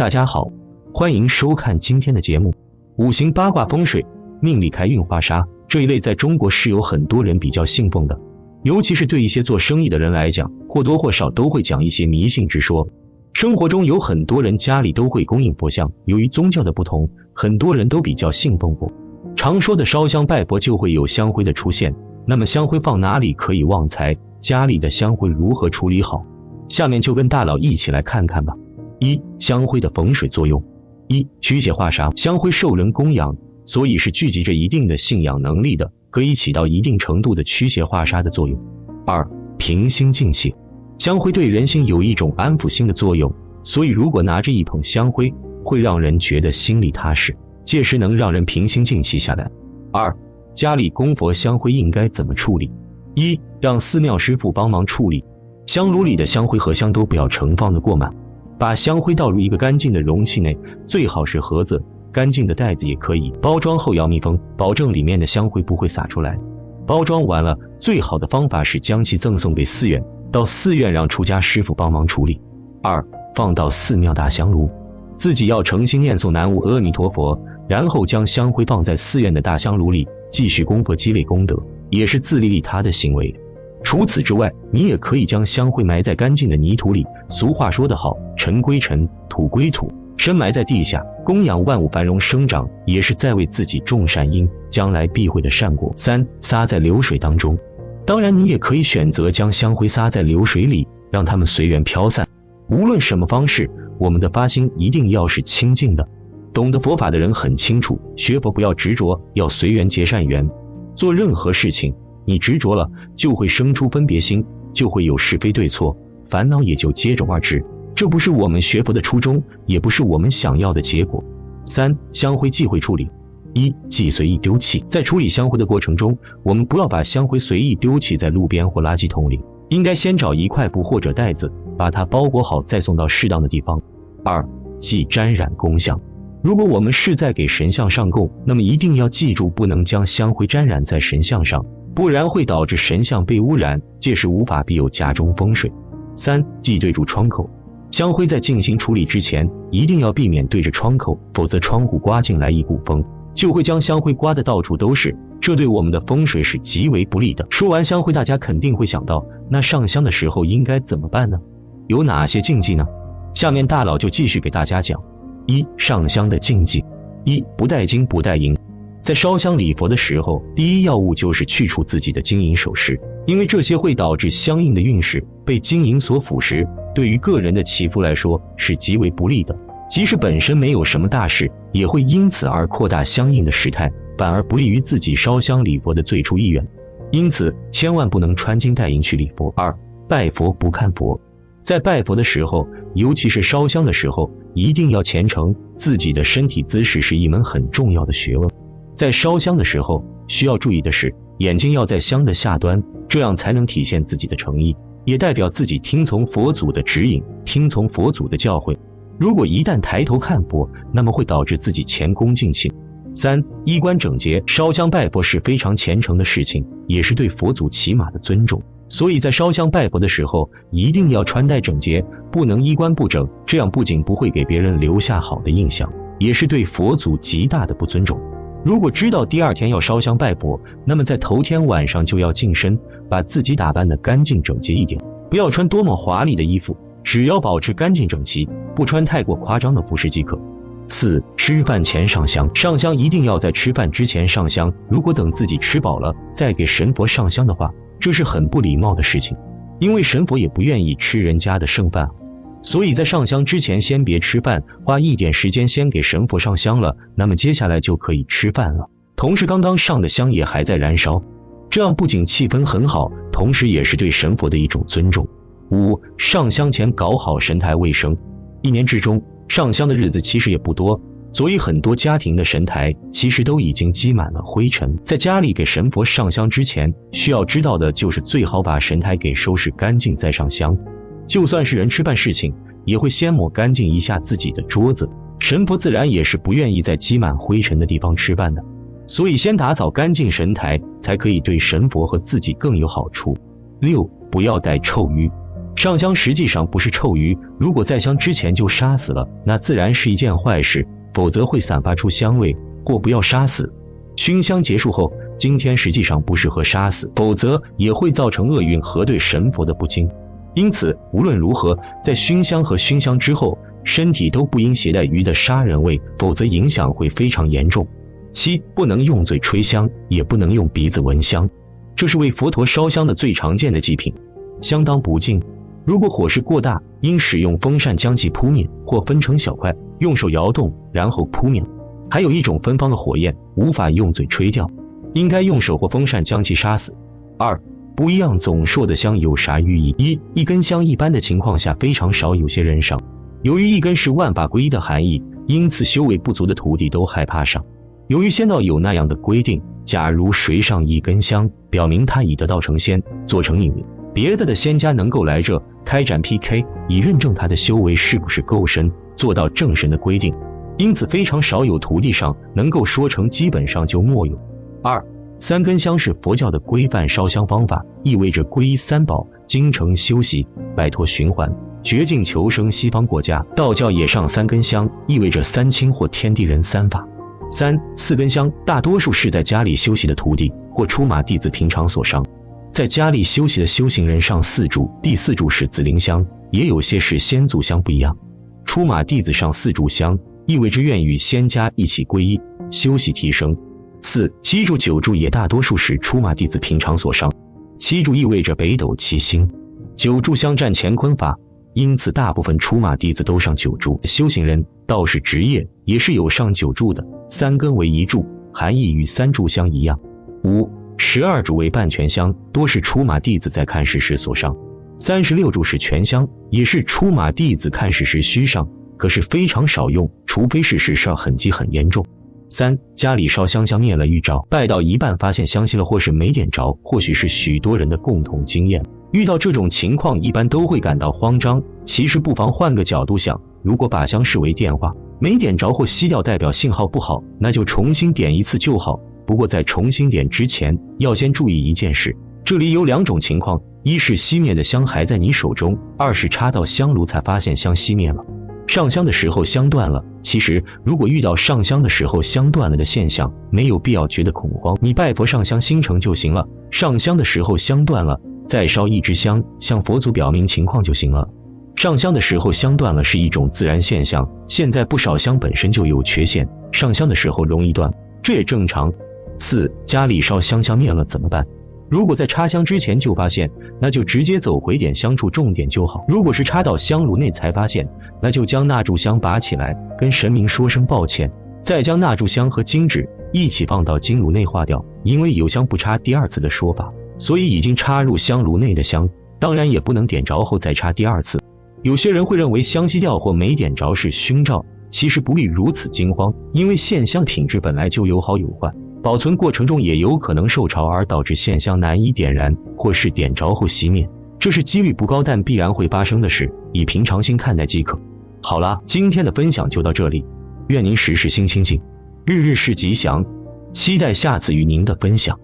大家好，欢迎收看今天的节目。五行八卦风水命理开运化杀这一类，在中国是有很多人比较信奉的，尤其是对一些做生意的人来讲，或多或少都会讲一些迷信之说。生活中有很多人家里都会供应佛像，由于宗教的不同，很多人都比较信奉佛。常说的烧香拜佛就会有香灰的出现，那么香灰放哪里可以旺财？家里的香灰如何处理好？下面就跟大佬一起来看看吧。一香灰的风水作用：一驱邪化煞，香灰受人供养，所以是聚集着一定的信仰能力的，可以起到一定程度的驱邪化煞的作用。二平心静气，香灰对人心有一种安抚心的作用，所以如果拿着一捧香灰，会让人觉得心里踏实，届时能让人平心静气下来。二家里供佛香灰应该怎么处理？一让寺庙师傅帮忙处理，香炉里的香灰和香都不要盛放的过满。把香灰倒入一个干净的容器内，最好是盒子，干净的袋子也可以。包装后要密封，保证里面的香灰不会洒出来。包装完了，最好的方法是将其赠送给寺院，到寺院让出家师傅帮忙处理。二，放到寺庙大香炉，自己要诚心念诵南无阿弥陀佛，然后将香灰放在寺院的大香炉里，继续供佛积累功德，也是自利利他的行为。除此之外，你也可以将香灰埋在干净的泥土里。俗话说得好，尘归尘，土归土，深埋在地下，供养万物繁荣生长，也是在为自己种善因，将来必会的善果。三，撒在流水当中。当然，你也可以选择将香灰撒在流水里，让它们随缘飘散。无论什么方式，我们的发心一定要是清净的。懂得佛法的人很清楚，学佛不要执着，要随缘结善缘。做任何事情。你执着了，就会生出分别心，就会有是非对错，烦恼也就接踵而至。这不是我们学佛的初衷，也不是我们想要的结果。三香灰忌讳处理：一忌随意丢弃。在处理香灰的过程中，我们不要把香灰随意丢弃在路边或垃圾桶里，应该先找一块布或者袋子，把它包裹好，再送到适当的地方。二忌沾染供香。如果我们是在给神像上供，那么一定要记住，不能将香灰沾染在神像上。不然会导致神像被污染，届时无法庇佑家中风水。三忌对住窗口，香灰在进行处理之前，一定要避免对着窗口，否则窗户刮进来一股风，就会将香灰刮得到处都是，这对我们的风水是极为不利的。说完香灰，大家肯定会想到，那上香的时候应该怎么办呢？有哪些禁忌呢？下面大佬就继续给大家讲：一上香的禁忌，一不带金不带银。在烧香礼佛的时候，第一要务就是去除自己的金银首饰，因为这些会导致相应的运势被金银所腐蚀，对于个人的祈福来说是极为不利的。即使本身没有什么大事，也会因此而扩大相应的事态，反而不利于自己烧香礼佛的最初意愿。因此，千万不能穿金戴银去礼佛。二，拜佛不看佛，在拜佛的时候，尤其是烧香的时候，一定要虔诚。自己的身体姿势是一门很重要的学问。在烧香的时候，需要注意的是，眼睛要在香的下端，这样才能体现自己的诚意，也代表自己听从佛祖的指引，听从佛祖的教诲。如果一旦抬头看佛，那么会导致自己前功尽弃。三衣冠整洁，烧香拜佛是非常虔诚的事情，也是对佛祖起码的尊重。所以在烧香拜佛的时候，一定要穿戴整洁，不能衣冠不整，这样不仅不会给别人留下好的印象，也是对佛祖极大的不尊重。如果知道第二天要烧香拜佛，那么在头天晚上就要净身，把自己打扮的干净整洁一点，不要穿多么华丽的衣服，只要保持干净整齐，不穿太过夸张的服饰即可。四、吃饭前上香，上香一定要在吃饭之前上香，如果等自己吃饱了再给神佛上香的话，这是很不礼貌的事情，因为神佛也不愿意吃人家的剩饭。所以在上香之前，先别吃饭，花一点时间先给神佛上香了，那么接下来就可以吃饭了。同时，刚刚上的香也还在燃烧，这样不仅气氛很好，同时也是对神佛的一种尊重。五、上香前搞好神台卫生。一年之中，上香的日子其实也不多，所以很多家庭的神台其实都已经积满了灰尘。在家里给神佛上香之前，需要知道的就是最好把神台给收拾干净再上香。就算是人吃饭事情，也会先抹干净一下自己的桌子。神佛自然也是不愿意在积满灰尘的地方吃饭的，所以先打扫干净神台，才可以对神佛和自己更有好处。六，不要带臭鱼。上香实际上不是臭鱼，如果在香之前就杀死了，那自然是一件坏事，否则会散发出香味。或不要杀死。熏香结束后，今天实际上不适合杀死，否则也会造成厄运和对神佛的不敬。因此，无论如何，在熏香和熏香之后，身体都不应携带鱼的杀人味，否则影响会非常严重。七，不能用嘴吹香，也不能用鼻子闻香，这是为佛陀烧香的最常见的祭品，相当不敬。如果火势过大，应使用风扇将其扑灭，或分成小块，用手摇动，然后扑灭。还有一种芬芳的火焰，无法用嘴吹掉，应该用手或风扇将其杀死。二，不一样总数的香有啥寓意？一，一根香一般的情况下非常少有些人上，由于一根是万法归一的含义，因此修为不足的徒弟都害怕上。由于仙道有那样的规定，假如谁上一根香，表明他已得道成仙，做成引，别的的仙家能够来这开展 PK，以认证他的修为是不是够深，做到正神的规定。因此非常少有徒弟上能够说成，基本上就没有。二三根香是佛教的规范烧香方法，意味着皈依三宝，精诚修习，摆脱循环，绝境求生。西方国家道教也上三根香，意味着三清或天地人三法。三四根香，大多数是在家里修习的徒弟或出马弟子平常所上，在家里修习的修行人上四柱，第四柱是紫灵香，也有些是先祖香不一样。出马弟子上四柱香，意味着愿与仙家一起皈依修习提升。四七柱九柱也大多数是出马弟子平常所伤，七柱意味着北斗七星，九柱香占乾坤法。因此，大部分出马弟子都上九柱。修行人、道士职业也是有上九柱的，三根为一柱，含义与三柱香一样。五十二柱为半全香，多是出马弟子在看事时所上。三十六柱是全香，也是出马弟子看事时需上，可是非常少用，除非是事上痕迹很严重。三家里烧香香灭了预兆，拜到一半发现香熄了，或是没点着，或许是许多人的共同经验。遇到这种情况，一般都会感到慌张。其实不妨换个角度想，如果把香视为电话，没点着或熄掉，代表信号不好，那就重新点一次就好。不过在重新点之前，要先注意一件事。这里有两种情况：一是熄灭的香还在你手中；二是插到香炉才发现香熄灭了。上香的时候香断了，其实如果遇到上香的时候香断了的现象，没有必要觉得恐慌，你拜佛上香心诚就行了。上香的时候香断了。再烧一支香，向佛祖表明情况就行了。上香的时候香断了是一种自然现象，现在不少香本身就有缺陷，上香的时候容易断，这也正常。四家里烧香香灭了怎么办？如果在插香之前就发现，那就直接走回点香处重点就好。如果是插到香炉内才发现，那就将那炷香拔起来，跟神明说声抱歉，再将那炷香和金纸一起放到金炉内化掉，因为有香不插第二次的说法。所以已经插入香炉内的香，当然也不能点着后再插第二次。有些人会认为香熄掉或没点着是凶兆，其实不必如此惊慌，因为线香品质本来就有好有坏，保存过程中也有可能受潮而导致线香难以点燃，或是点着后熄灭，这是几率不高但必然会发生的事，以平常心看待即可。好啦，今天的分享就到这里，愿您时时心清静，日日是吉祥，期待下次与您的分享。